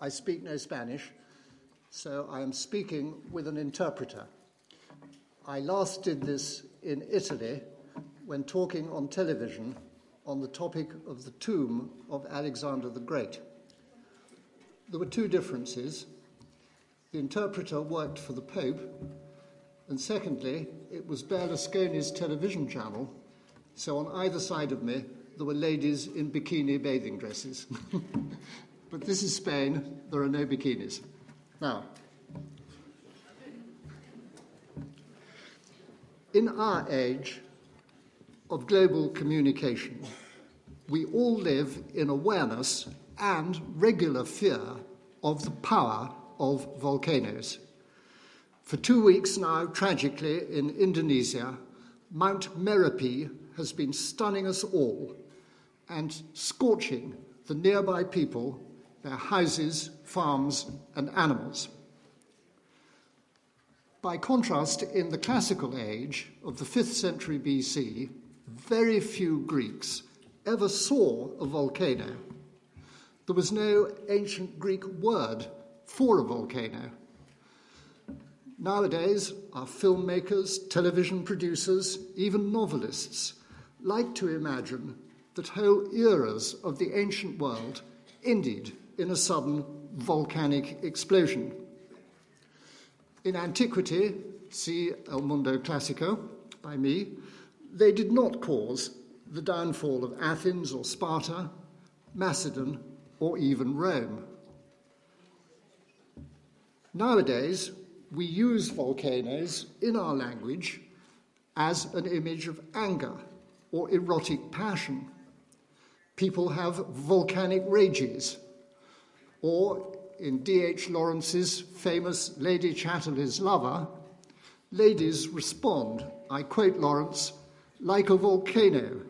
I speak no Spanish, so I am speaking with an interpreter. I last did this in Italy when talking on television on the topic of the tomb of Alexander the Great. There were two differences. The interpreter worked for the Pope, and secondly, it was Berlusconi's television channel, so on either side of me there were ladies in bikini bathing dresses. but this is Spain, there are no bikinis. Now, in our age of global communication, we all live in awareness and regular fear of the power of volcanoes. For two weeks now, tragically, in Indonesia, Mount Merapi has been stunning us all and scorching the nearby people, their houses, farms, and animals. By contrast, in the classical age of the 5th century BC, very few Greeks ever saw a volcano. There was no ancient Greek word for a volcano. Nowadays, our filmmakers, television producers, even novelists like to imagine that whole eras of the ancient world ended in a sudden volcanic explosion. In antiquity, see El Mundo Classico by me, they did not cause the downfall of Athens or Sparta, Macedon, or even Rome. Nowadays, we use volcanoes in our language as an image of anger or erotic passion. People have volcanic rages, or in D.H. Lawrence's famous Lady Chatterley's Lover, ladies respond, I quote Lawrence, like a volcano,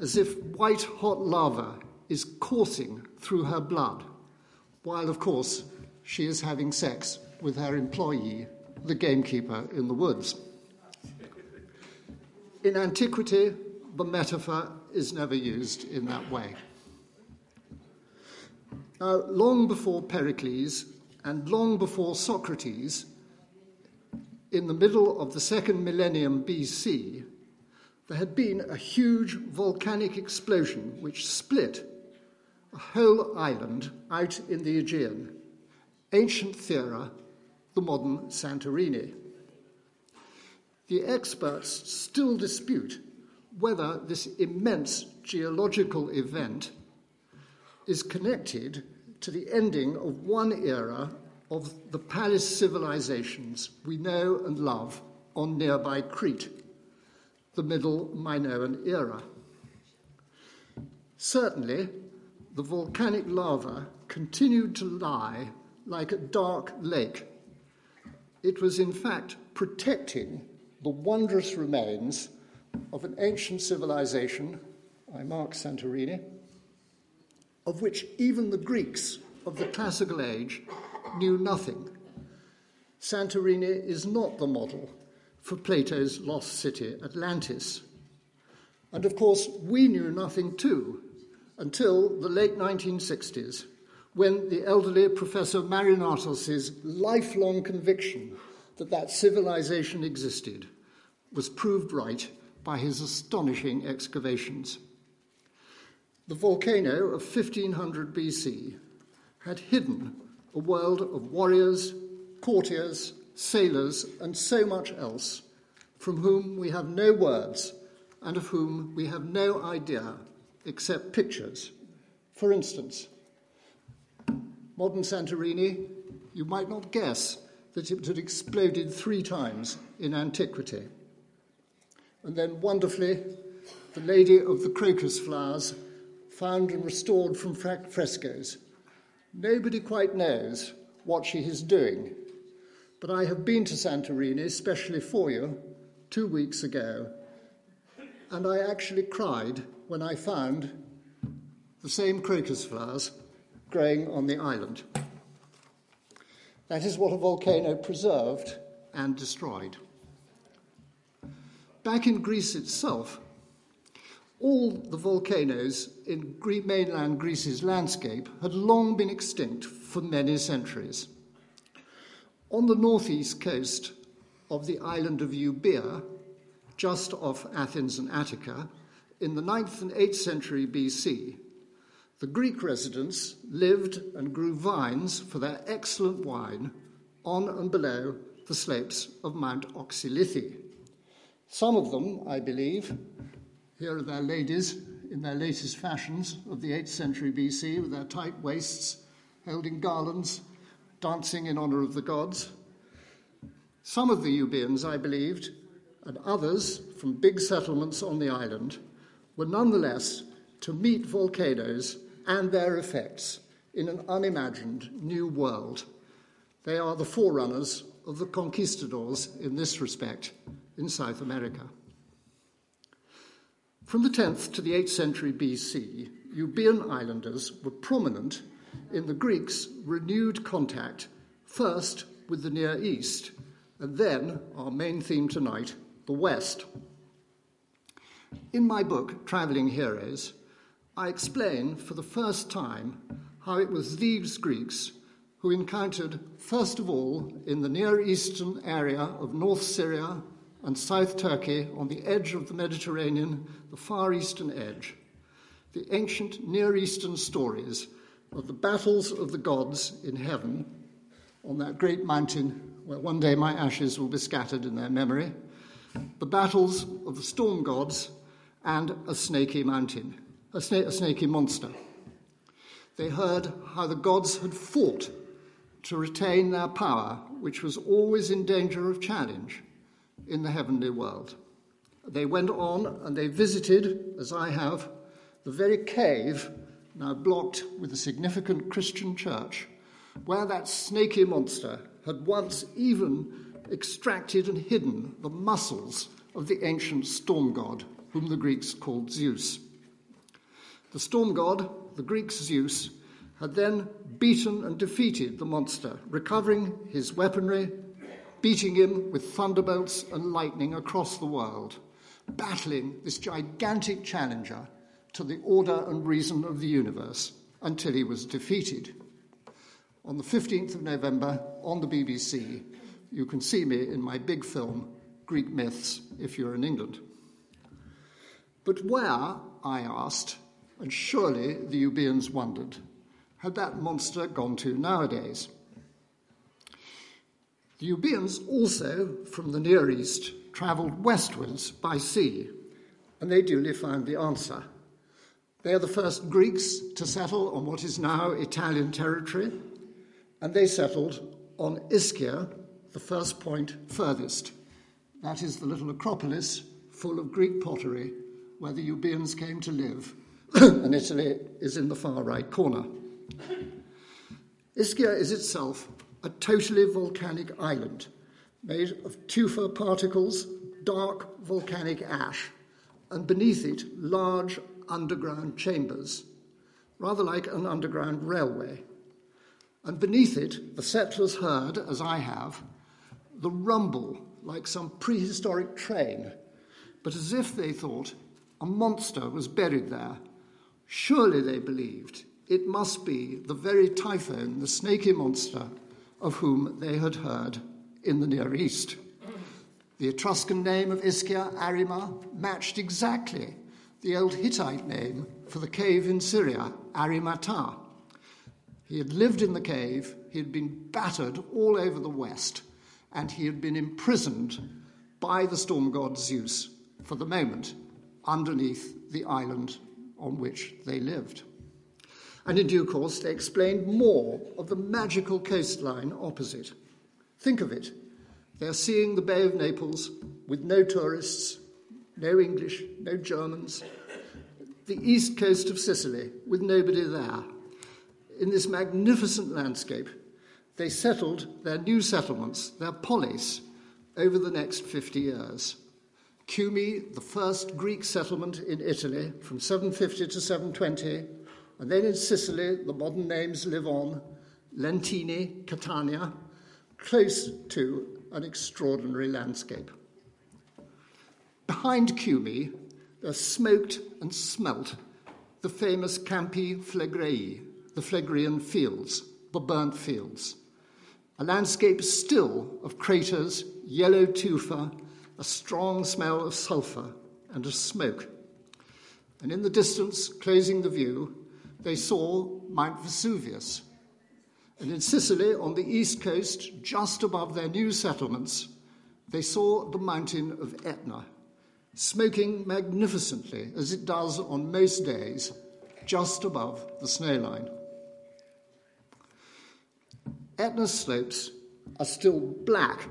as if white hot lava is coursing through her blood, while, of course, she is having sex with her employee, the gamekeeper in the woods. In antiquity, the metaphor is never used in that way. Now, long before Pericles and long before Socrates, in the middle of the second millennium BC, there had been a huge volcanic explosion which split a whole island out in the Aegean, ancient Thera, the modern Santorini. The experts still dispute whether this immense geological event is connected to the ending of one era of the palace civilizations we know and love on nearby Crete, the Middle Minoan era. Certainly, the volcanic lava continued to lie like a dark lake. It was, in fact, protecting the wondrous remains of an ancient civilization, I mark Santorini, of which even the Greeks of the classical age knew nothing. Santorini is not the model for Plato's lost city, Atlantis. And of course, we knew nothing too until the late 1960s, when the elderly Professor Marinatos' lifelong conviction that that civilization existed was proved right by his astonishing excavations. The volcano of 1500 BC had hidden a world of warriors, courtiers, sailors, and so much else from whom we have no words and of whom we have no idea except pictures. For instance, modern Santorini, you might not guess that it had exploded three times in antiquity. And then, wonderfully, the Lady of the Crocus Flowers, found and restored from frescoes. Nobody quite knows what she is doing. But I have been to Santorini especially for you two weeks ago, and I actually cried when I found the same crocus flowers growing on the island. That is what a volcano preserved and destroyed. Back in Greece itself, all the volcanoes in mainland Greece's landscape had long been extinct for many centuries. On the northeast coast of the island of Euboea, just off Athens and Attica, in the 9th and 8th century BC, the Greek residents lived and grew vines for their excellent wine on and below the slopes of Mount Oxylithi. Some of them, I believe, here are their ladies in their latest fashions of the 8th century BC with their tight waists, holding garlands, dancing in honour of the gods. Some of the Euboeans, I believed, and others from big settlements on the island, were nonetheless to meet volcanoes and their effects in an unimagined new world. They are the forerunners of the conquistadors in this respect in South America. From the 10th to the 8th century BC, Euboean islanders were prominent in the Greeks' renewed contact, first with the Near East, and then, our main theme tonight, the West. In my book, Travelling Heroes, I explain for the first time how it was these Greeks who encountered, first of all, in the Near Eastern area of North Syria and South Turkey on the edge of the Mediterranean, the far eastern edge, the ancient Near Eastern stories of the battles of the gods in heaven on that great mountain where one day my ashes will be scattered in their memory, the battles of the storm gods and a snaky mountain, a, sna- a snaky monster. They heard how the gods had fought to retain their power, which was always in danger of challenge in the heavenly world. They went on and they visited, as I have, the very cave now blocked with a significant Christian church, where that snaky monster had once even extracted and hidden the muscles of the ancient storm god, whom the Greeks called Zeus. The storm god, the Greeks Zeus, had then beaten and defeated the monster, recovering his weaponry, beating him with thunderbolts and lightning across the world, battling this gigantic challenger to the order and reason of the universe until he was defeated. On the 15th of November on the BBC, you can see me in my big film, Greek Myths, if you're in England. But where, I asked, and surely the Euboeans wondered, had that monster gone to nowadays? The Euboeans also, from the Near East, travelled westwards by sea, and they duly found the answer. They are the first Greeks to settle on what is now Italian territory, and they settled on Ischia, the first point furthest. That is the little acropolis full of Greek pottery where the Euboeans came to live, and Italy is in the far right corner. Ischia is itself a totally volcanic island made of tufa particles, dark volcanic ash, and beneath it, large underground chambers, rather like an underground railway. And beneath it, the settlers heard, as I have, the rumble like some prehistoric train, but as if they thought a monster was buried there. Surely, they believed, it must be the very typhon, the snaky monster, of whom they had heard in the Near East. The Etruscan name of Ischia, Arima, matched exactly the old Hittite name for the cave in Syria, Arimata. He had lived in the cave, he had been battered all over the West, and he had been imprisoned by the storm god Zeus for the moment underneath the island on which they lived. And in due course, they explained more of the magical coastline opposite. Think of it. They're seeing the Bay of Naples with no tourists, no English, no Germans, the east coast of Sicily with nobody there. In this magnificent landscape, they settled their new settlements, their polis, over the next 50 years. Cumae, the first Greek settlement in Italy from 750 to 720, and then in Sicily, the modern names live on, Lentini, Catania, close to an extraordinary landscape. Behind Cumae, there smoked and smelt the famous Campi Flegrei, the Phlegrean fields, the burnt fields. A landscape still of craters, yellow tufa, a strong smell of sulphur, and of smoke. And in the distance, closing the view, they saw Mount Vesuvius. And in Sicily, on the east coast, just above their new settlements, they saw the mountain of Etna, smoking magnificently, as it does on most days, just above the snow line. Etna's slopes are still black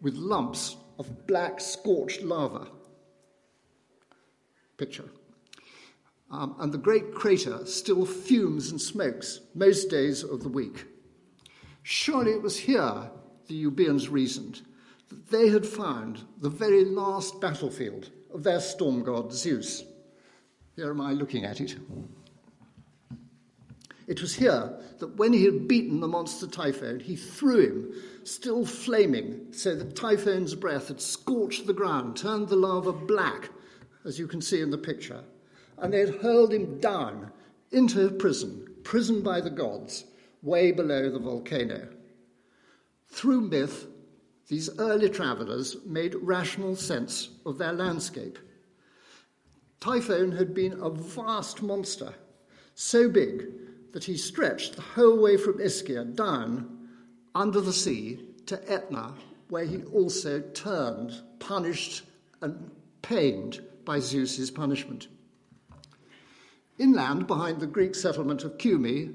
with lumps of black scorched lava. Picture. Um, and the great crater still fumes and smokes most days of the week. Surely it was here, the Euboeans reasoned, that they had found the very last battlefield of their storm god Zeus. Here am I looking at it. It was here that when he had beaten the monster Typhon, he threw him, still flaming, so that Typhon's breath had scorched the ground, turned the lava black, as you can see in the picture, and they had hurled him down into a prison, prison by the gods, way below the volcano. Through myth, these early travellers made rational sense of their landscape. Typhon had been a vast monster, so big that he stretched the whole way from Ischia down under the sea to Etna, where he also turned, punished, and pained by Zeus's punishment. Inland, behind the Greek settlement of Cumae,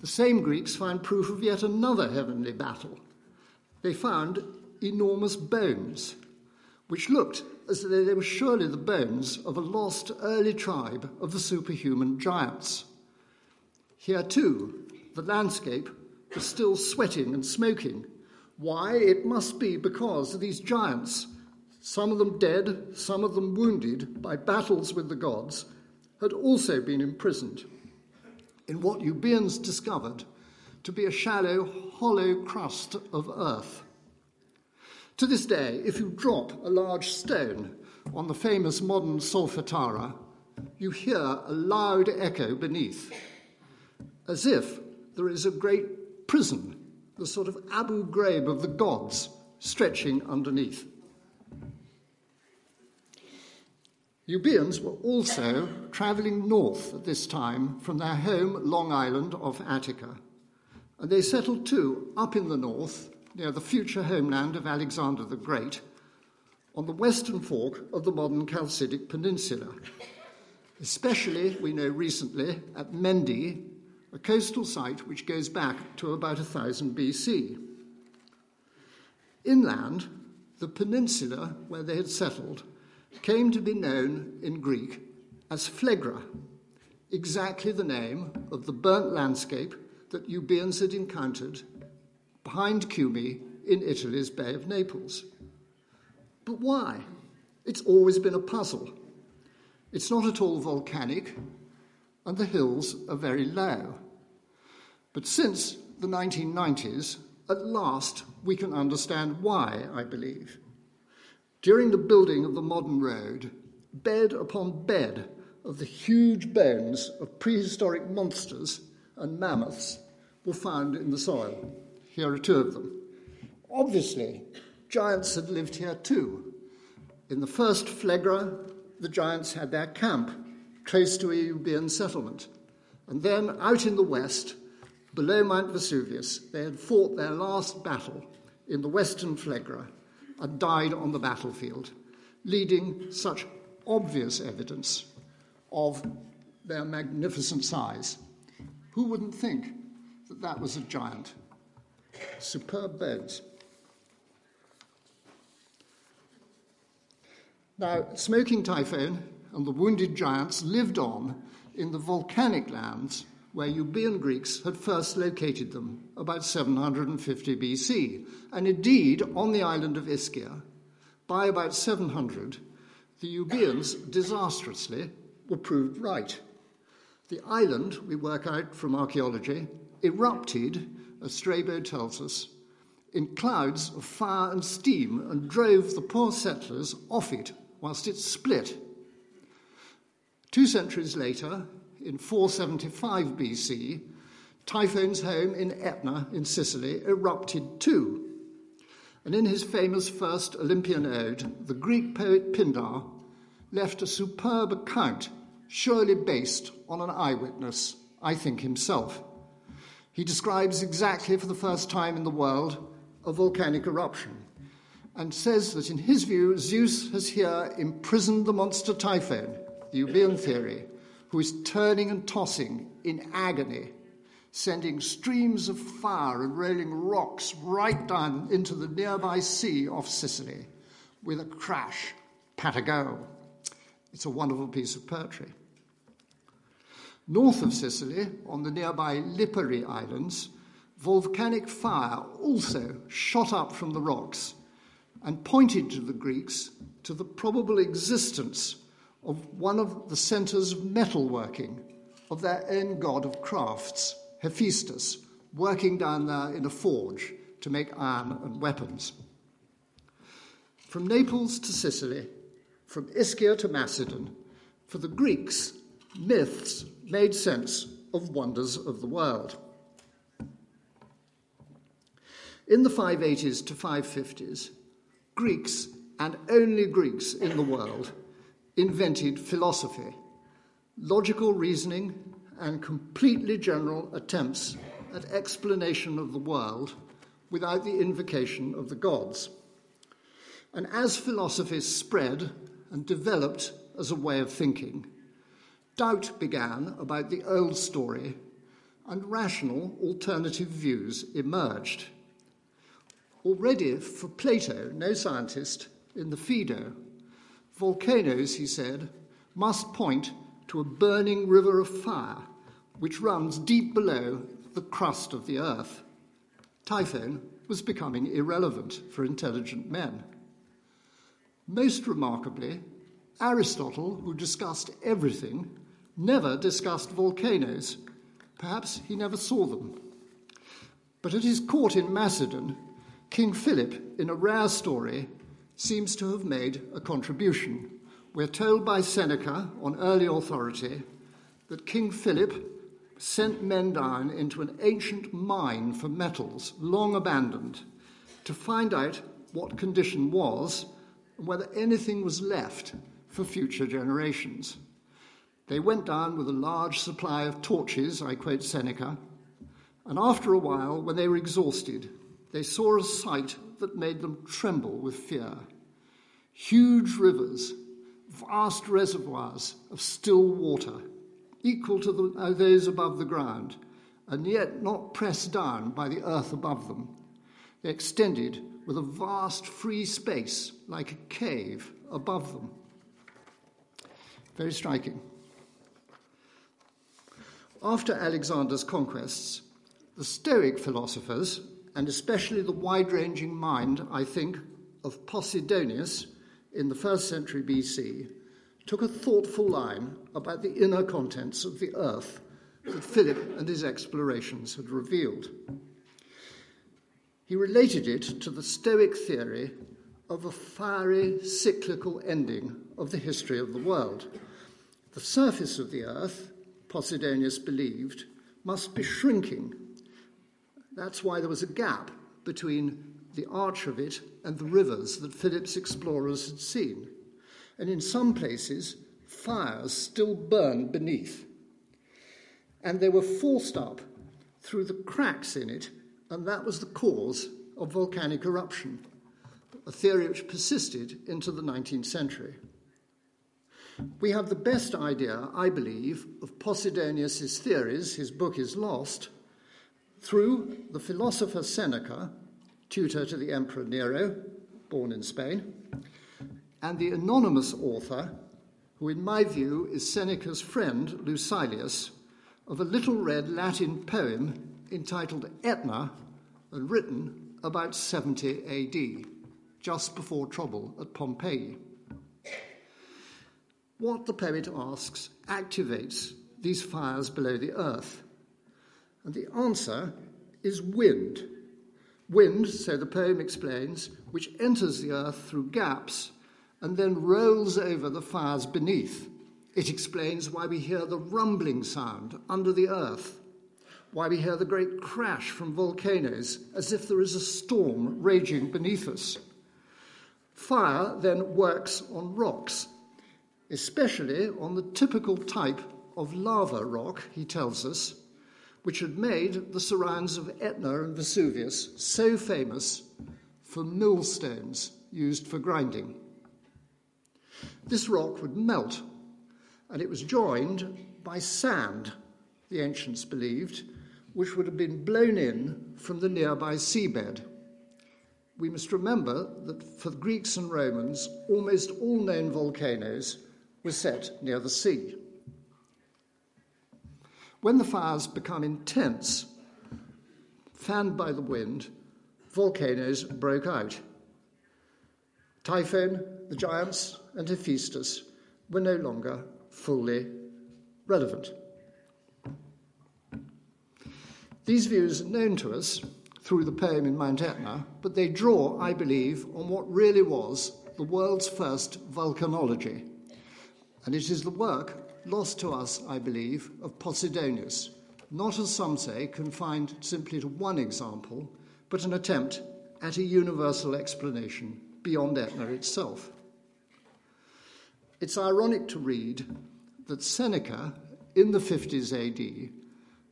the same Greeks find proof of yet another heavenly battle. They found enormous bones, which looked as though they were surely the bones of a lost early tribe of the superhuman giants. Here, too, the landscape was still sweating and smoking. Why? It must be because these giants, some of them dead, some of them wounded by battles with the gods, had also been imprisoned in what Euboeans discovered to be a shallow, hollow crust of earth. To this day, if you drop a large stone on the famous modern Solfatara, you hear a loud echo beneath as if there is a great prison, the sort of Abu Ghraib of the gods, stretching underneath. Euboeans were also travelling north at this time from their home, Long Island off Attica, and they settled too up in the north, near the future homeland of Alexander the Great, on the western fork of the modern Chalcidic Peninsula. Especially, we know recently, at Mendi, a coastal site which goes back to about 1000 BC. Inland, the peninsula where they had settled came to be known in Greek as Phlegra, exactly the name of the burnt landscape that Euboeans had encountered behind Cumae in Italy's Bay of Naples. But why? It's always been a puzzle. It's not at all volcanic, and the hills are very low. But since the 1990s, at last we can understand why, I believe. During the building of the modern road, bed upon bed of the huge bones of prehistoric monsters and mammoths were found in the soil. Here are two of them. Obviously, giants had lived here too. In the first Phlegra, the giants had their camp close to a Euboean settlement. And then out in the west, below Mount Vesuvius, they had fought their last battle in the western Phlegra and died on the battlefield, leading such obvious evidence of their magnificent size. Who wouldn't think that that was a giant? Superb bones. Now, Smoking Typhon and the wounded giants lived on in the volcanic lands where Euboean Greeks had first located them about 750 BC. And indeed, on the island of Ischia, by about 700, the Euboeans disastrously were proved right. The island, we work out from archaeology, erupted, as Strabo tells us, in clouds of fire and steam and drove the poor settlers off it whilst it split. Two centuries later, in 475 BC, Typhon's home in Etna in Sicily erupted too. And in his famous first Olympian ode, the Greek poet Pindar left a superb account, surely based on an eyewitness, I think himself. He describes exactly for the first time in the world a volcanic eruption and says that in his view, Zeus has here imprisoned the monster Typhon, the Euboean theory, who is turning and tossing in agony, sending streams of fire and rolling rocks right down into the nearby sea off Sicily with a crash, patago. It's a wonderful piece of poetry. North of Sicily, on the nearby Lipari Islands, volcanic fire also shot up from the rocks and pointed to the Greeks to the probable existence of one of the centers of metalworking of their own god of crafts, Hephaestus, working down there in a forge to make iron and weapons. From Naples to Sicily, from Ischia to Macedon, for the Greeks, myths made sense of wonders of the world. In the 580s to 550s, Greeks, and only Greeks in the world, invented philosophy, logical reasoning, and completely general attempts at explanation of the world without the invocation of the gods. And as philosophy spread and developed as a way of thinking, doubt began about the old story and rational alternative views emerged. Already for Plato, no scientist, in the Phaedo, Volcanoes, he said, must point to a burning river of fire which runs deep below the crust of the earth. Typhon was becoming irrelevant for intelligent men. Most remarkably, Aristotle, who discussed everything, never discussed volcanoes. Perhaps he never saw them. But at his court in Macedon, King Philip, in a rare story, seems to have made a contribution. We're told by Seneca, on early authority, that King Philip sent men down into an ancient mine for metals, long abandoned, to find out what condition was and whether anything was left for future generations. They went down with a large supply of torches, I quote Seneca, and after a while, when they were exhausted, they saw a sight that made them tremble with fear. Huge rivers, vast reservoirs of still water, equal to the, uh, those above the ground, and yet not pressed down by the earth above them. They extended with a vast free space like a cave above them. Very striking. After Alexander's conquests, the Stoic philosophers and especially the wide ranging mind, I think, of Posidonius in the first century BC, took a thoughtful line about the inner contents of the earth that Philip and his explorations had revealed. He related it to the Stoic theory of a fiery cyclical ending of the history of the world. The surface of the earth, Posidonius believed, must be shrinking that's why there was a gap between the arch of it and the rivers that Philip's explorers had seen. And in some places, fires still burned beneath. And they were forced up through the cracks in it, and that was the cause of volcanic eruption, a theory which persisted into the 19th century. We have the best idea, I believe, of Posidonius' theories, his book is lost, through the philosopher Seneca, tutor to the Emperor Nero, born in Spain, and the anonymous author, who, in my view, is Seneca's friend Lucilius, of a little read Latin poem entitled Etna and written about 70 AD, just before trouble at Pompeii. What the poet asks activates these fires below the earth. And the answer is wind. Wind, so the poem explains, which enters the earth through gaps and then rolls over the fires beneath. It explains why we hear the rumbling sound under the earth, why we hear the great crash from volcanoes as if there is a storm raging beneath us. Fire then works on rocks, especially on the typical type of lava rock, he tells us, which had made the surrounds of Etna and Vesuvius so famous for millstones used for grinding. This rock would melt, and it was joined by sand, the ancients believed, which would have been blown in from the nearby seabed. We must remember that for the Greeks and Romans, almost all known volcanoes were set near the sea. When the fires become intense, fanned by the wind, volcanoes broke out. Typhon, the giants, and Hephaestus were no longer fully relevant. These views are known to us through the poem in Mount Etna, but they draw, I believe, on what really was the world's first volcanology. And it is the work lost to us, I believe, of Posidonius, not as some say, confined simply to one example, but an attempt at a universal explanation beyond Etna itself. It's ironic to read that Seneca, in the 50s AD,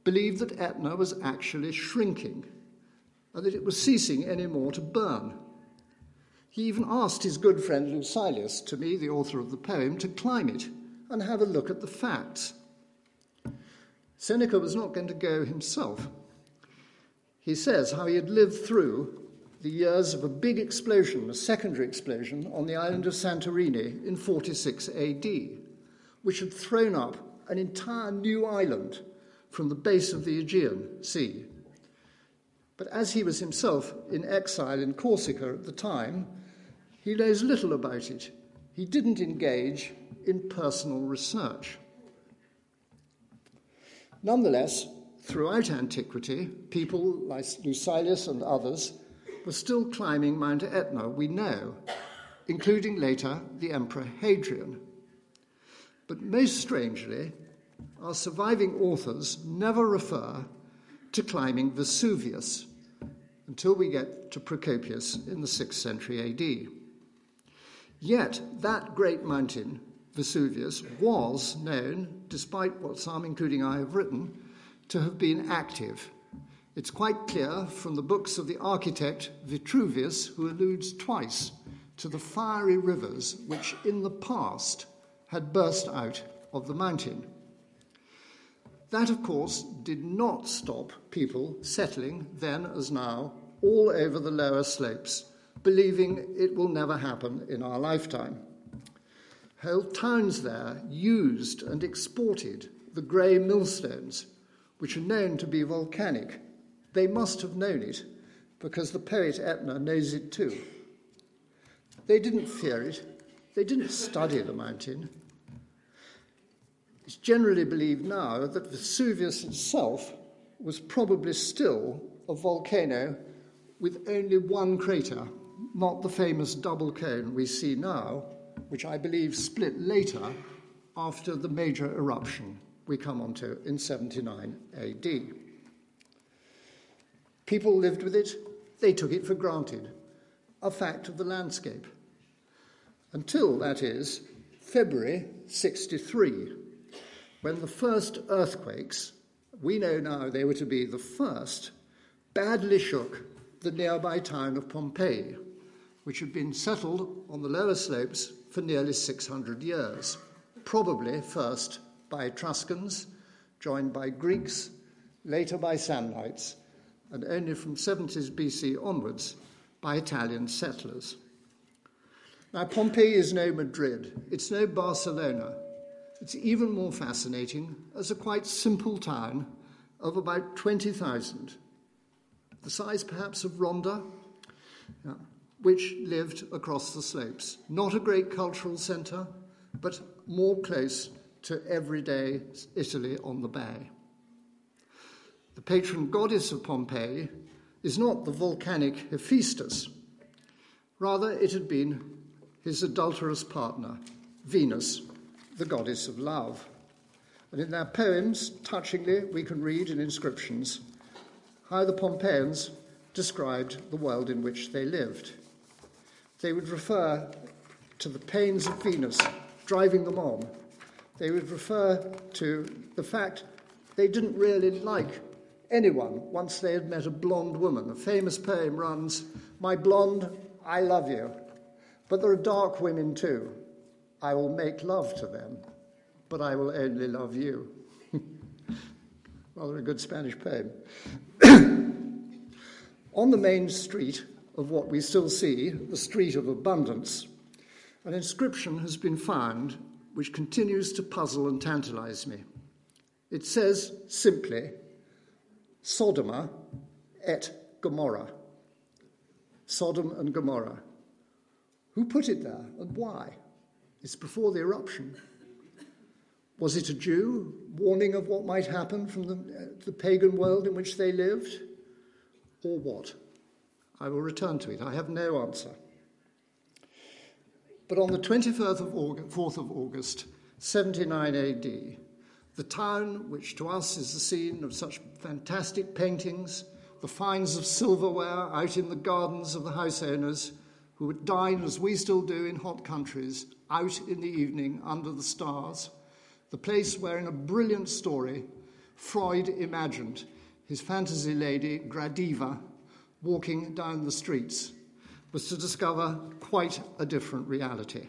believed that Etna was actually shrinking and that it was ceasing any more to burn. He even asked his good friend Lucilius, to me, the author of the poem, to climb it and have a look at the facts. Seneca was not going to go himself. He says how he had lived through the years of a big explosion, a secondary explosion, on the island of Santorini in 46 AD, which had thrown up an entire new island from the base of the Aegean Sea. But as he was himself in exile in Corsica at the time, he knows little about it. He didn't engage in personal research. Nonetheless, throughout antiquity, people like Lucilius and others were still climbing Mount Etna, we know, including later the Emperor Hadrian. But most strangely, our surviving authors never refer to climbing Vesuvius until we get to Procopius in the 6th century AD. Yet that great mountain Vesuvius was known, despite what some, including I, have written, to have been active. It's quite clear from the books of the architect Vitruvius, who alludes twice to the fiery rivers which in the past had burst out of the mountain. That, of course, did not stop people settling, then as now, all over the lower slopes, believing it will never happen in our lifetime. Whole towns there used and exported the grey millstones, which are known to be volcanic. They must have known it, because the poet Etna knows it too. They didn't fear it, they didn't study the mountain. It's generally believed now that Vesuvius itself was probably still a volcano with only one crater, not the famous double cone we see now, which I believe split later after the major eruption we come onto in 79 AD. People lived with it, they took it for granted, a fact of the landscape. Until, that is, February 63, when the first earthquakes, we know now they were to be the first, badly shook the nearby town of Pompeii, which had been settled on the lower slopes for nearly 600 years, probably first by Etruscans, joined by Greeks, later by Samnites, and only from 70s BC onwards by Italian settlers. Now, Pompeii is no Madrid, it's no Barcelona, It's even more fascinating as a quite simple town of about 20,000, the size perhaps of Ronda, yeah, which lived across the slopes. Not a great cultural centre, but more close to everyday Italy on the bay. The patron goddess of Pompeii is not the volcanic Hephaestus. Rather, it had been his adulterous partner, Venus, the goddess of love. And in their poems, touchingly, we can read in inscriptions how the Pompeians described the world in which they lived. They would refer to the pains of Venus driving them on. They would refer to the fact they didn't really like anyone once they had met a blonde woman. A famous poem runs, My blonde, I love you. But there are dark women too. I will make love to them, but I will only love you. Rather a good Spanish poem. On the main street of what we still see, the Street of Abundance, an inscription has been found which continues to puzzle and tantalize me. It says simply, Sodoma et Gomorrah. Sodom and Gomorrah. Who put it there and why? It's before the eruption. Was it a Jew warning of what might happen from the, uh, the pagan world in which they lived? Or what? I will return to it. I have no answer. But on the 24th of August, 4th of August, 79 AD, the town, which to us is the scene of such fantastic paintings, the finds of silverware out in the gardens of the house owners, who would dine as we still do in hot countries, out in the evening under the stars, the place where, in a brilliant story, Freud imagined his fantasy lady, Gradiva, walking down the streets, was to discover quite a different reality.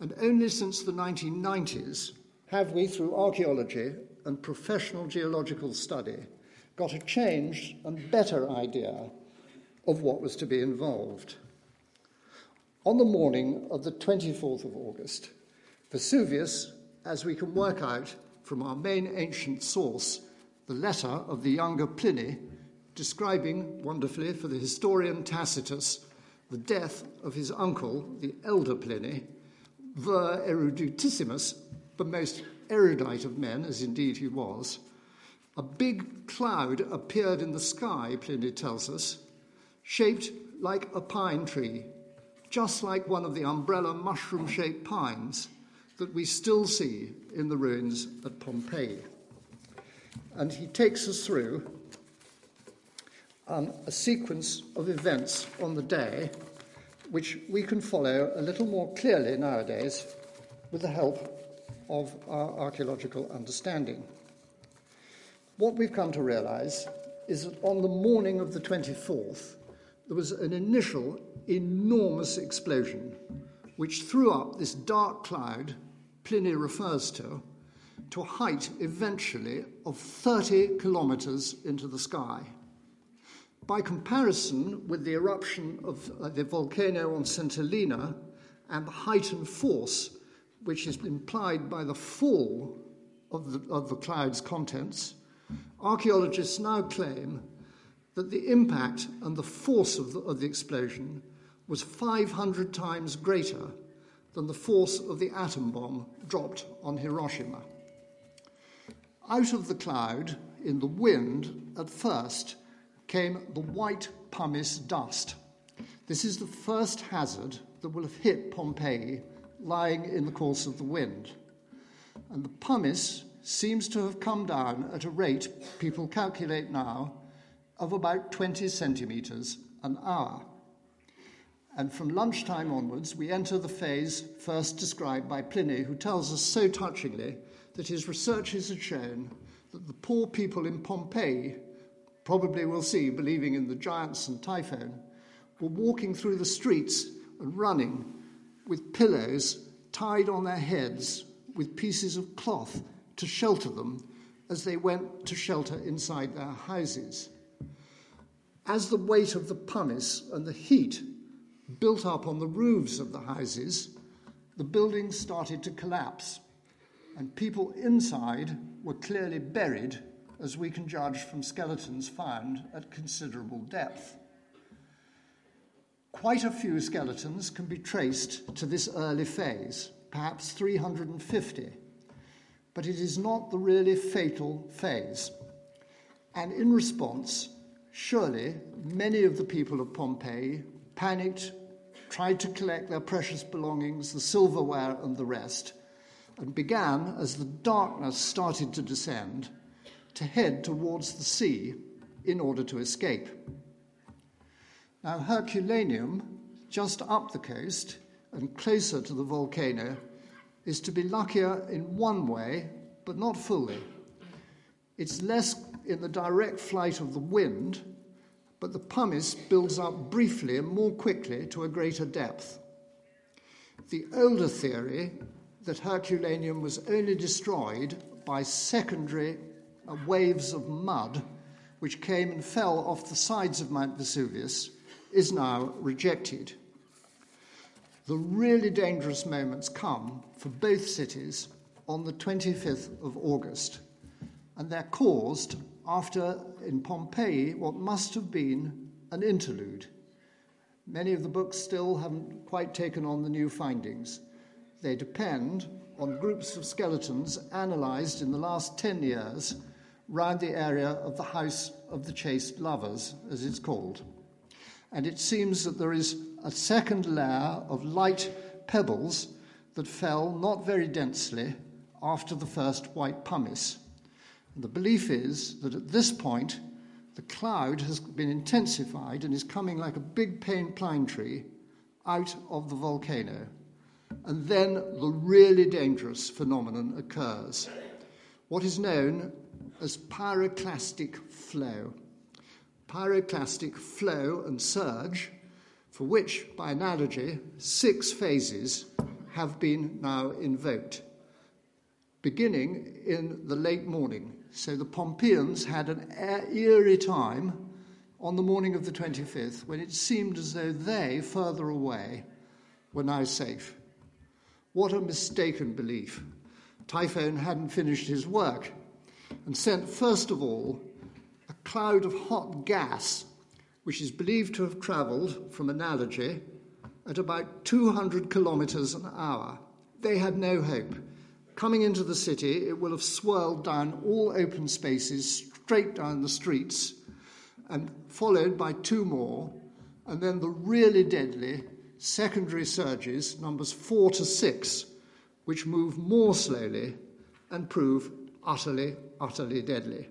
And only since the 1990s have we, through archaeology and professional geological study, got a changed and better idea of what was to be involved. On the morning of the 24th of August, Vesuvius, as we can work out from our main ancient source, the letter of the younger Pliny, describing wonderfully for the historian Tacitus the death of his uncle, the elder Pliny, vir eruditissimus, the most erudite of men, as indeed he was, a big cloud appeared in the sky, Pliny tells us, shaped like a pine tree just like one of the umbrella mushroom shaped pines that we still see in the ruins at Pompeii. And he takes us through um, a sequence of events on the day which we can follow a little more clearly nowadays with the help of our archaeological understanding. What we've come to realize is that on the morning of the 24th, there was an initial enormous explosion which threw up this dark cloud Pliny refers to to a height eventually of 30 kilometers into the sky. By comparison with the eruption of uh, the volcano on St. Helens and the heightened force which is implied by the fall of the, of the cloud's contents, archaeologists now claim that the impact and the force of the, of the explosion was 500 times greater than the force of the atom bomb dropped on Hiroshima. Out of the cloud, in the wind, at first, came the white pumice dust. This is the first hazard that will have hit Pompeii lying in the course of the wind. And the pumice seems to have come down at a rate, people calculate now, of about 20 centimetres an hour. And from lunchtime onwards, we enter the phase first described by Pliny, who tells us so touchingly that his researches had shown that the poor people in Pompeii, probably we'll see, believing in the giants and Typhon, were walking through the streets and running with pillows tied on their heads with pieces of cloth to shelter them as they went to shelter inside their houses as the weight of the pumice and the heat built up on the roofs of the houses, the buildings started to collapse. and people inside were clearly buried, as we can judge from skeletons found at considerable depth. Quite a few skeletons can be traced to this early phase, perhaps 350, but it is not the really fatal phase. And in response, surely many of the people of Pompeii panicked, tried to collect their precious belongings, the silverware, and the rest and began, as the darkness started to descend, to head towards the sea in order to escape. Now, Herculaneum, just up the coast and closer to the volcano, is to be luckier in one way, but not fully. It's less in the direct flight of the wind, but the pumice builds up briefly and more quickly to a greater depth. The older theory that Herculaneum was only destroyed by secondary Uh, waves of mud which came and fell off the sides of Mount Vesuvius is now rejected. The really dangerous moments come for both cities on the 25th of August, and they're caused after, in Pompeii, what must have been an interlude. Many of the books still haven't quite taken on the new findings. They depend on groups of skeletons analysed in the last 10 years round the area of the House of the Chaste Lovers, as it's called. And it seems that there is a second layer of light pebbles that fell not very densely after the first white pumice. And the belief is that at this point, the cloud has been intensified and is coming like a big pine tree out of the volcano and then the really dangerous phenomenon occurs what is known as pyroclastic flow. Pyroclastic flow and surge, for which, by analogy, six phases have been now invoked, beginning in the late morning. So the Pompeians had an eerie time on the morning of the 25th when it seemed as though they, further away, were now safe. What a mistaken belief. Typhon hadn't finished his work and sent, first of all, a cloud of hot gas, which is believed to have travelled, from analogy, at about 200 kilometres an hour. They had no hope. Coming into the city, it will have swirled down all open spaces, straight down the streets, and followed by two more, and then the really deadly secondary surges, numbers four to six, which move more slowly and prove utterly, utterly deadly.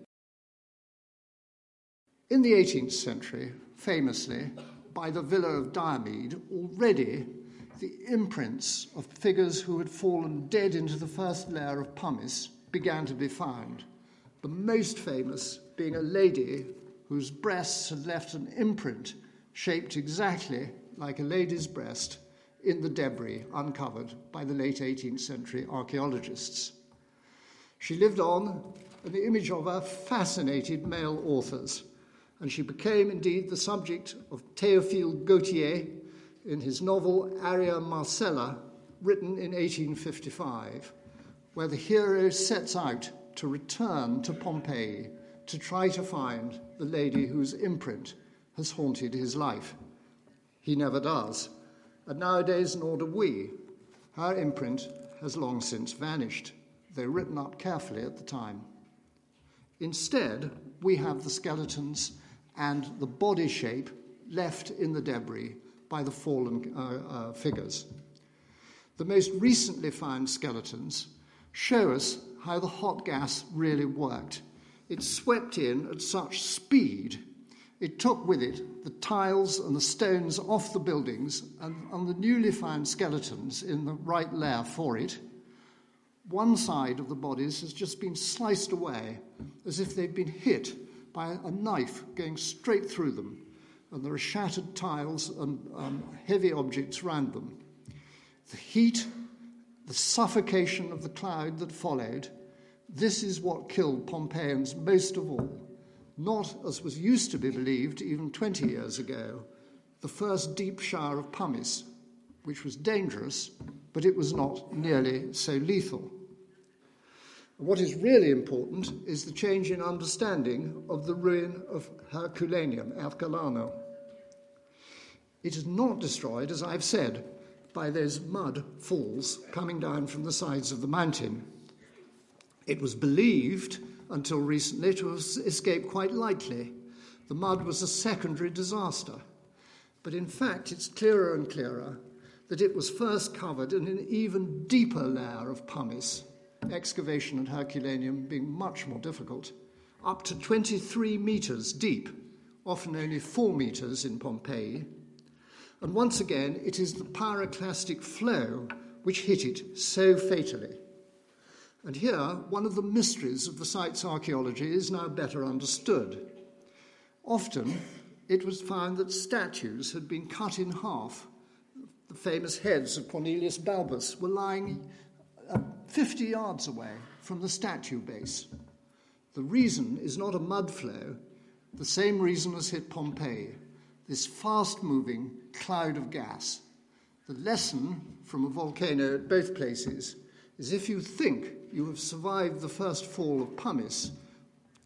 In the 18th century, famously, by the Villa of Diomede, already the imprints of figures who had fallen dead into the first layer of pumice began to be found. The most famous being a lady whose breasts had left an imprint shaped exactly like a lady's breast in the debris uncovered by the late 18th century archaeologists. She lived on, in the image of her fascinated male authors, and she became indeed the subject of Théophile Gautier in his novel Arria Marcella, written in 1855, where the hero sets out to return to Pompeii to try to find the lady whose imprint has haunted his life. He never does. And nowadays, nor do we. Our imprint has long since vanished, though written up carefully at the time. Instead, we have the skeletons and the body shape left in the debris by the fallen uh, uh, figures. The most recently found skeletons show us how the hot gas really worked. It swept in at such speed it took with it the tiles and the stones off the buildings and, and the newly found skeletons in the right layer for it. One side of the bodies has just been sliced away as if they'd been hit by a knife going straight through them, and there are shattered tiles and um, heavy objects round them. The heat, the suffocation of the cloud that followed, this is what killed Pompeians most of all not, as was used to be believed even 20 years ago, the first deep shower of pumice, which was dangerous, but it was not nearly so lethal. What is really important is the change in understanding of the ruin of Herculaneum, Ercolano. It is not destroyed, as I've said, by those mud falls coming down from the sides of the mountain. It was believed until recently to have escaped quite lightly. The mud was a secondary disaster. But in fact, it's clearer and clearer that it was first covered in an even deeper layer of pumice, excavation at Herculaneum being much more difficult, up to 23 metres deep, often only 4 metres in Pompeii. And once again, it is the pyroclastic flow which hit it so fatally. And here, one of the mysteries of the site's archaeology is now better understood. Often, it was found that statues had been cut in half. The famous heads of Cornelius Balbus were lying 50 yards away from the statue base. The reason is not a mud flow, the same reason as hit Pompeii this fast moving cloud of gas. The lesson from a volcano at both places is if you think you have survived the first fall of pumice,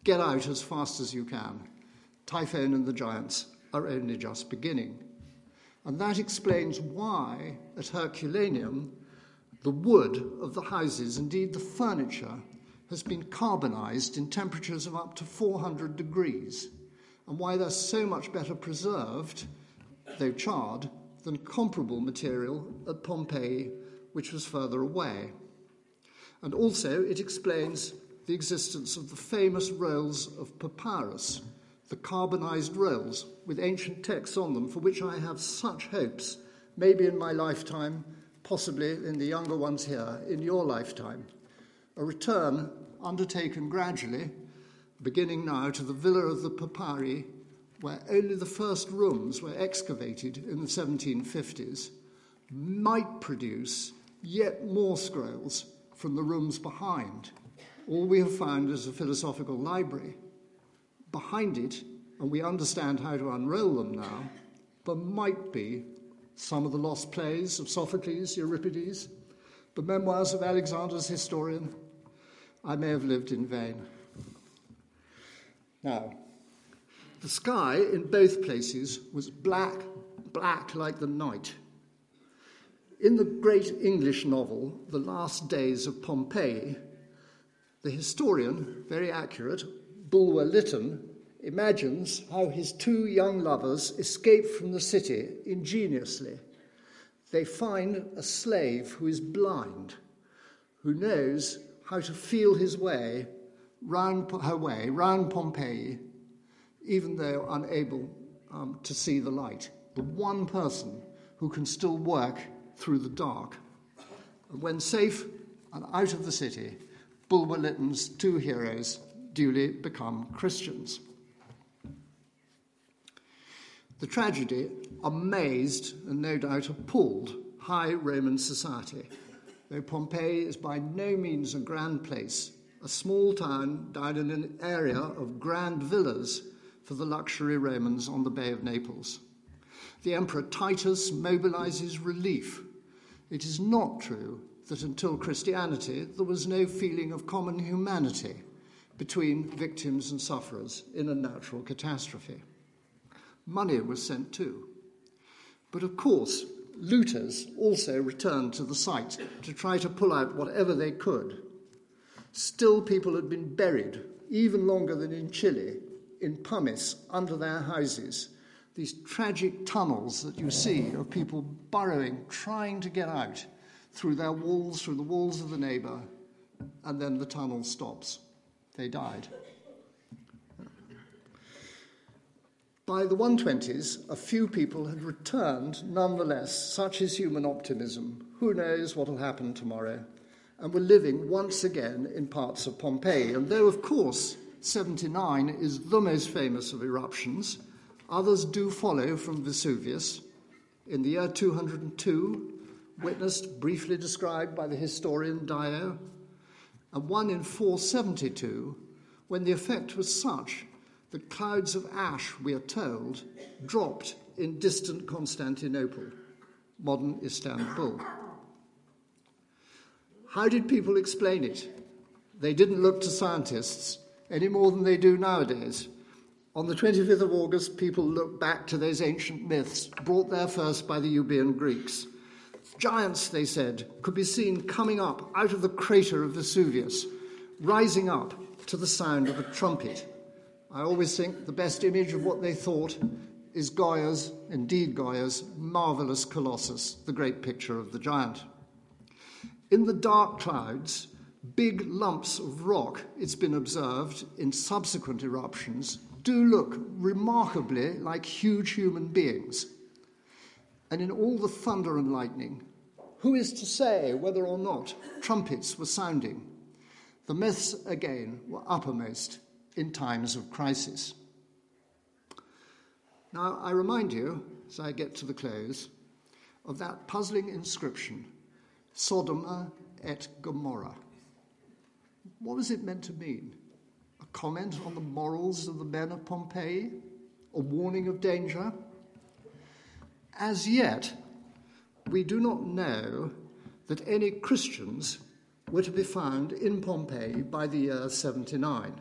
get out as fast as you can. Typhon and the giants are only just beginning. And that explains why at Herculaneum the wood of the houses, indeed the furniture, has been carbonized in temperatures of up to 400 degrees and why they're so much better preserved, though charred, than comparable material at Pompeii, which was further away. And also, it explains the existence of the famous rolls of papyrus, the carbonized rolls with ancient texts on them, for which I have such hopes, maybe in my lifetime, possibly in the younger ones here, in your lifetime. A return undertaken gradually beginning now to the Villa of the Papyri, where only the first rooms were excavated in the 1750s, might produce yet more scrolls from the rooms behind. All we have found is a philosophical library. Behind it, and we understand how to unroll them now, there might be some of the lost plays of Sophocles, Euripides, the memoirs of Alexander's historian. I may have lived in vain. Now, the sky in both places was black, black like the night. In the great English novel, The Last Days of Pompeii, the historian, very accurate, Bulwer Lytton, imagines how his two young lovers escape from the city ingeniously. They find a slave who is blind, who knows how to feel his way round her way, round Pompeii, even though unable um, to see the light. The one person who can still work through the dark. And when safe and out of the city, Bulwer Lytton's two heroes duly become Christians. The tragedy amazed and no doubt appalled high Roman society, though Pompeii is by no means a grand place a small town down in an area of grand villas for the luxury Romans on the Bay of Naples. The Emperor Titus mobilizes relief. It is not true that until Christianity there was no feeling of common humanity between victims and sufferers in a natural catastrophe. Money was sent too. But of course, looters also returned to the site to try to pull out whatever they could Still, people had been buried, even longer than in Chile, in pumice under their houses. These tragic tunnels that you see of people burrowing, trying to get out through their walls, through the walls of the neighbor, and then the tunnel stops. They died. By the 120s, a few people had returned nonetheless. Such is human optimism. Who knows what will happen tomorrow? and were living once again in parts of Pompeii. And though, of course, 79 is the most famous of eruptions, others do follow from Vesuvius. In the year 202, witnessed, briefly described by the historian Dio, and one in 472, when the effect was such that clouds of ash, we are told, dropped in distant Constantinople, modern Istanbul. How did people explain it? They didn't look to scientists any more than they do nowadays. On the 25th of August, people looked back to those ancient myths brought there first by the Euboean Greeks. Giants, they said, could be seen coming up out of the crater of Vesuvius, rising up to the sound of a trumpet. I always think the best image of what they thought is Goya's, indeed Goya's, marvelous Colossus, the great picture of the giant. In the dark clouds, big lumps of rock, it's been observed in subsequent eruptions, do look remarkably like huge human beings. And in all the thunder and lightning, who is to say whether or not trumpets were sounding? The myths, again, were uppermost in times of crisis. Now, I remind you, as I get to the close, of that puzzling inscription, Sodoma et Gomorrah. What was it meant to mean? A comment on the morals of the men of Pompeii? A warning of danger? As yet, we do not know that any Christians were to be found in Pompeii by the year 79.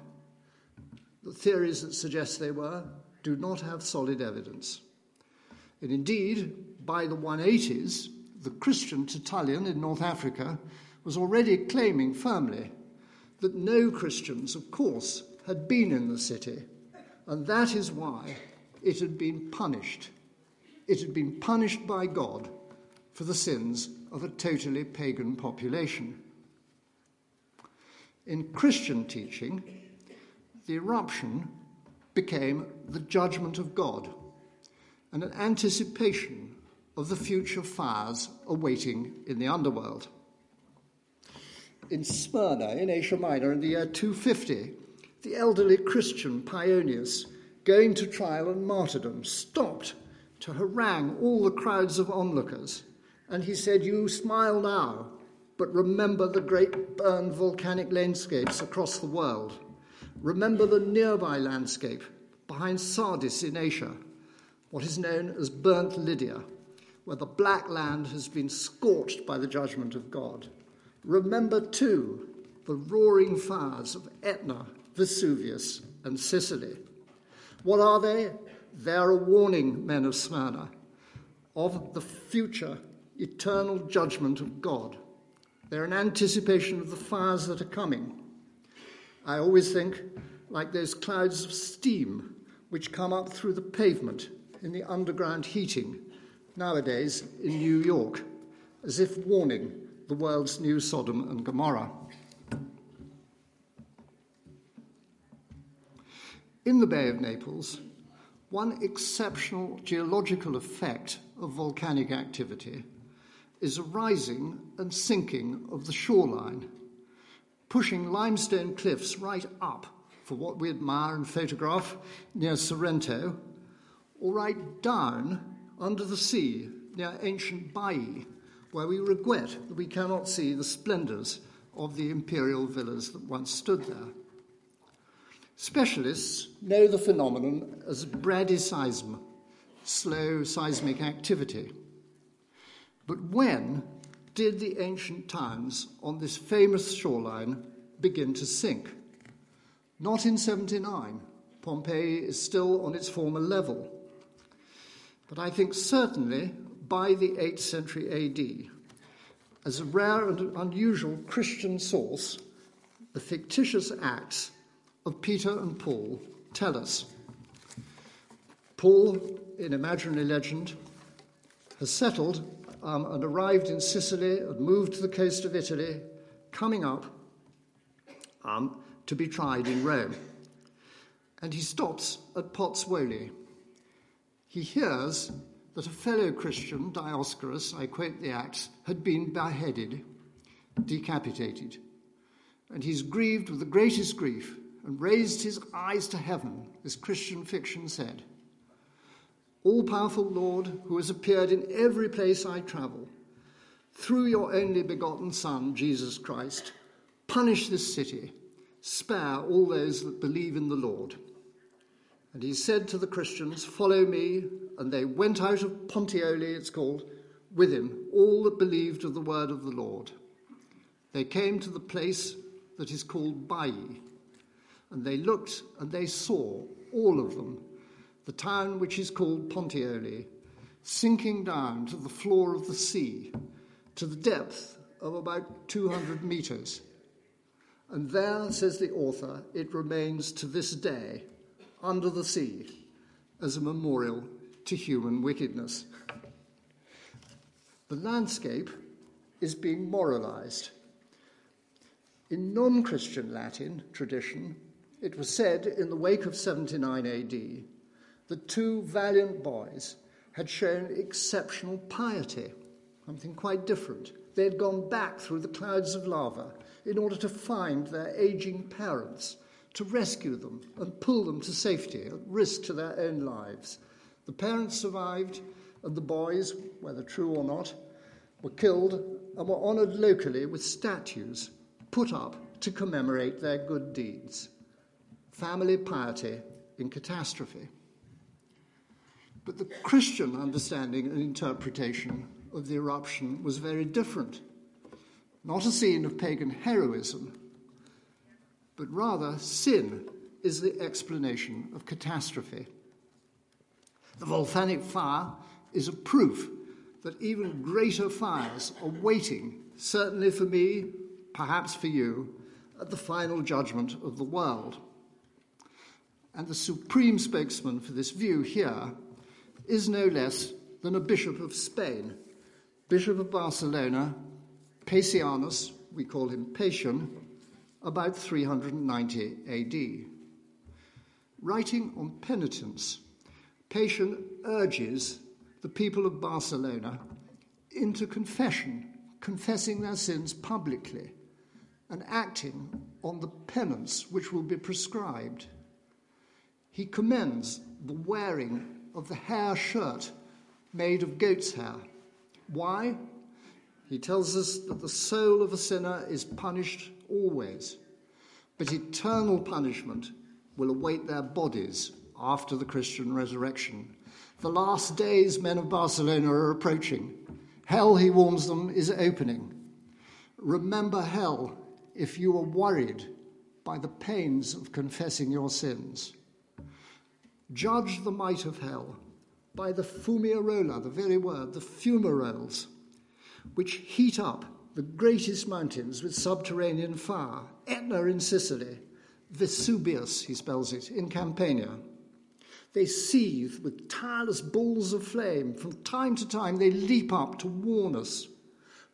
The theories that suggest they were do not have solid evidence. And indeed, by the 180s, the Christian Tertullian in North Africa was already claiming firmly that no Christians, of course, had been in the city, and that is why it had been punished. It had been punished by God for the sins of a totally pagan population. In Christian teaching, the eruption became the judgment of God and an anticipation of the future fires awaiting in the underworld. In Smyrna, in Asia Minor, in the year 250, the elderly Christian Pionius, going to trial and martyrdom, stopped to harangue all the crowds of onlookers. And he said, You smile now, but remember the great burned volcanic landscapes across the world. Remember the nearby landscape behind Sardis in Asia, what is known as burnt Lydia, where the black land has been scorched by the judgment of God. Remember, too, the roaring fires of Etna, Vesuvius, and Sicily. What are they? They are a warning, men of Smyrna, of the future eternal judgment of God. They're an anticipation of the fires that are coming. I always think like those clouds of steam which come up through the pavement in the underground heating nowadays in New York, as if warning the world's new Sodom and Gomorrah. In the Bay of Naples, one exceptional geological effect of volcanic activity is a rising and sinking of the shoreline pushing limestone cliffs right up for what we admire and photograph near Sorrento, or right down under the sea near ancient Baiae, where we regret that we cannot see the splendours of the imperial villas that once stood there. Specialists know the phenomenon as bradyseism, slow seismic activity. But when did the ancient towns on this famous shoreline begin to sink? Not in 79. Pompeii is still on its former level. But I think certainly by the 8th century AD, as a rare and unusual Christian source, the fictitious Acts of Peter and Paul tell us. Paul, in imaginary legend, has settled um, and arrived in Sicily and moved to the coast of Italy, coming up um, to be tried in Rome. And he stops at Pozzuoli. He hears that a fellow Christian, Dioscorus, I quote the Acts, had been beheaded, decapitated. And he's grieved with the greatest grief and raised his eyes to heaven, as Christian fiction said. All powerful Lord, who has appeared in every place I travel, through your only begotten Son, Jesus Christ, punish this city, spare all those that believe in the Lord. And he said to the Christians, Follow me. And they went out of Puteoli, it's called, with him, all that believed of the word of the Lord. They came to the place that is called Baiae. And they looked and they saw, all of them, the town which is called Puteoli, sinking down to the floor of the sea, to the depth of about 200 meters. And there, says the author, it remains to this day under the sea as a memorial to human wickedness. The landscape is being moralized. In non Christian Latin tradition, it was said in the wake of 79 AD that two valiant boys had shown exceptional piety, something quite different. They had gone back through the clouds of lava in order to find their aging parents, to rescue them and pull them to safety at risk to their own lives. The parents survived, and the boys, whether true or not, were killed and were honoured locally with statues put up to commemorate their good deeds. Family piety in catastrophe. But the Christian understanding and interpretation of the eruption was very different. Not a scene of pagan heroism, but rather sin is the explanation of catastrophe. The volcanic fire is a proof that even greater fires are waiting, certainly for me, perhaps for you, at the final judgment of the world. And the supreme spokesman for this view here is no less than a bishop of Spain, Bishop of Barcelona, Pacianus, we call him Pacian, about 390 AD. Writing on penitence, Pacian urges the people of Barcelona into confession, confessing their sins publicly, and acting on the penance which will be prescribed. He commends the wearing of the hair shirt made of goat's hair. Why? He tells us that the soul of a sinner is punished always, but eternal punishment will await their bodies after the Christian resurrection. The last days, men of Barcelona, are approaching. Hell, he warns them, is opening. Remember hell if you are worried by the pains of confessing your sins. Judge the might of hell by the fumarola, the very word, the fumaroles, which heat up the greatest mountains with subterranean fire. Etna in Sicily, Vesuvius, he spells it, in Campania. They seethe with tireless balls of flame. From time to time, they leap up to warn us.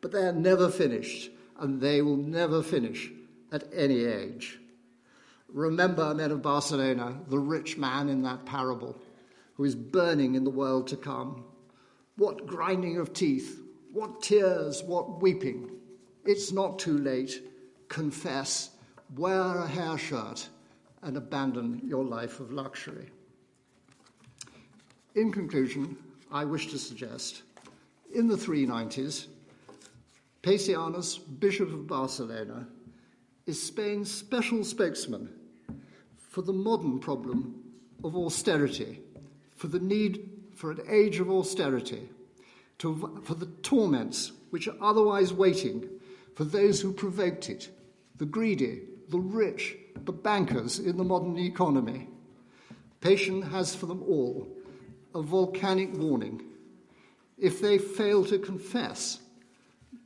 But they are never finished, and they will never finish at any age. Remember, men of Barcelona, the rich man in that parable who is burning in the world to come. What grinding of teeth, what tears, what weeping. It's not too late. Confess, wear a hair shirt, and abandon your life of luxury. In conclusion, I wish to suggest in the 390s, Pacianus, Bishop of Barcelona, is Spain's special spokesman for the modern problem of austerity, for the need for an age of austerity, to, for the torments which are otherwise waiting for those who provoked it, the greedy, the rich, the bankers in the modern economy. Pacian has for them all a volcanic warning. If they fail to confess,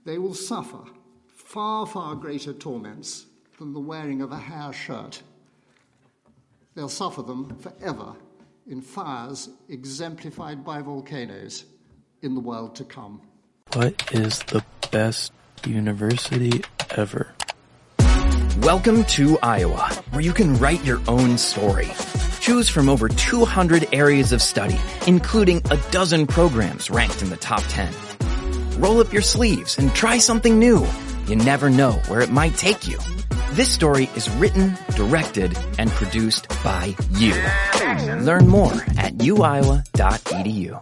they will suffer far, far greater torments than the wearing of a hair shirt. They'll suffer them forever in fires exemplified by volcanoes in the world to come. What is the best university ever? Welcome to Iowa, where you can write your own story. Choose from over 200 areas of study, including a dozen programs ranked in the top 10. Roll up your sleeves and try something new. You never know where it might take you. This story is written, directed, and produced by you. Learn more at uiowa.edu.